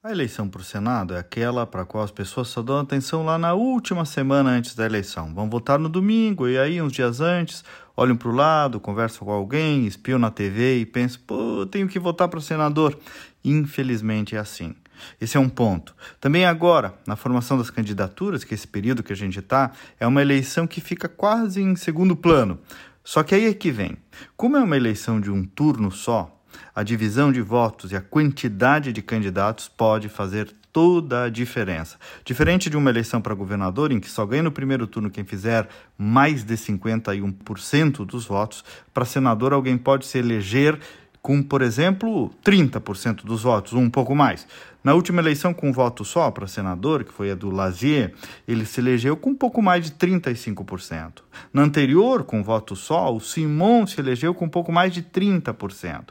A eleição para o Senado é aquela para a qual as pessoas só dão atenção lá na última semana antes da eleição. Vão votar no domingo e aí, uns dias antes, olham para o lado, conversam com alguém, espiam na TV e pensam: pô, tenho que votar para senador. Infelizmente é assim. Esse é um ponto. Também agora, na formação das candidaturas, que esse período que a gente está, é uma eleição que fica quase em segundo plano. Só que aí é que vem. Como é uma eleição de um turno só, a divisão de votos e a quantidade de candidatos pode fazer toda a diferença. Diferente de uma eleição para governador, em que só ganha no primeiro turno quem fizer mais de 51% dos votos, para senador alguém pode se eleger com, por exemplo, 30% dos votos, um pouco mais. Na última eleição, com um voto só para senador, que foi a do Lazier, ele se elegeu com um pouco mais de 35%. Na anterior, com voto só, o Simon se elegeu com um pouco mais de 30%.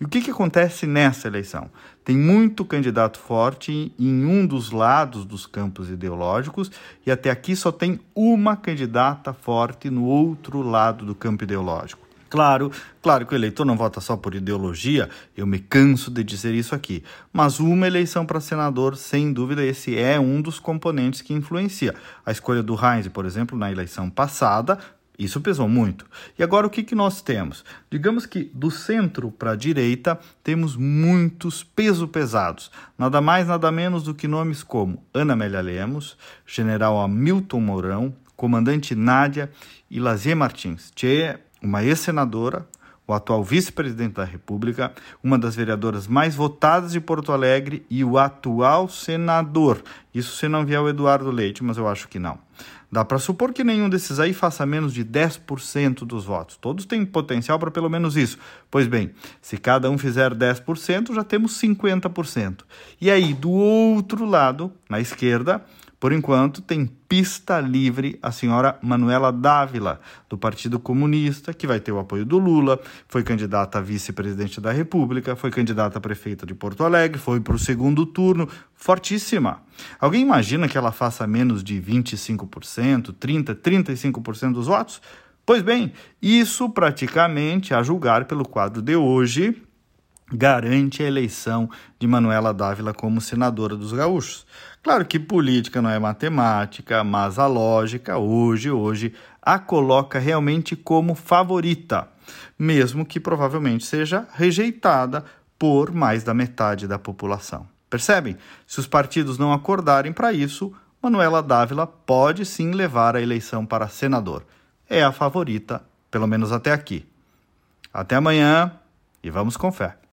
E o que, que acontece nessa eleição? Tem muito candidato forte em um dos lados dos campos ideológicos e até aqui só tem uma candidata forte no outro lado do campo ideológico. Claro, claro que o eleitor não vota só por ideologia, eu me canso de dizer isso aqui, mas uma eleição para senador, sem dúvida, esse é um dos componentes que influencia. A escolha do Heinz, por exemplo, na eleição passada, isso pesou muito. E agora o que, que nós temos? Digamos que do centro para a direita temos muitos peso pesados. Nada mais, nada menos do que nomes como Ana Amélia Lemos, General Hamilton Mourão, Comandante Nádia e Lazier Martins. Tchê, uma ex-senadora, o atual vice-presidente da República, uma das vereadoras mais votadas de Porto Alegre e o atual senador. Isso se não vier o Eduardo Leite, mas eu acho que não. Dá para supor que nenhum desses aí faça menos de 10% dos votos. Todos têm potencial para pelo menos isso. Pois bem, se cada um fizer 10%, já temos 50%. E aí, do outro lado, na esquerda, por enquanto, tem pista livre a senhora Manuela Dávila, do Partido Comunista, que vai ter o apoio do Lula, foi candidata a vice-presidente da República, foi candidata a prefeita de Porto Alegre, foi para o segundo turno, fortíssima. Alguém imagina que ela faça menos de 25%, 30%, 35% dos votos? Pois bem, isso praticamente, a julgar pelo quadro de hoje, garante a eleição de Manuela Dávila como senadora dos gaúchos. Claro que política não é matemática, mas a lógica hoje, hoje, a coloca realmente como favorita, mesmo que provavelmente seja rejeitada por mais da metade da população. Percebem? Se os partidos não acordarem para isso, Manuela Dávila pode sim levar a eleição para senador. É a favorita, pelo menos até aqui. Até amanhã e vamos com fé.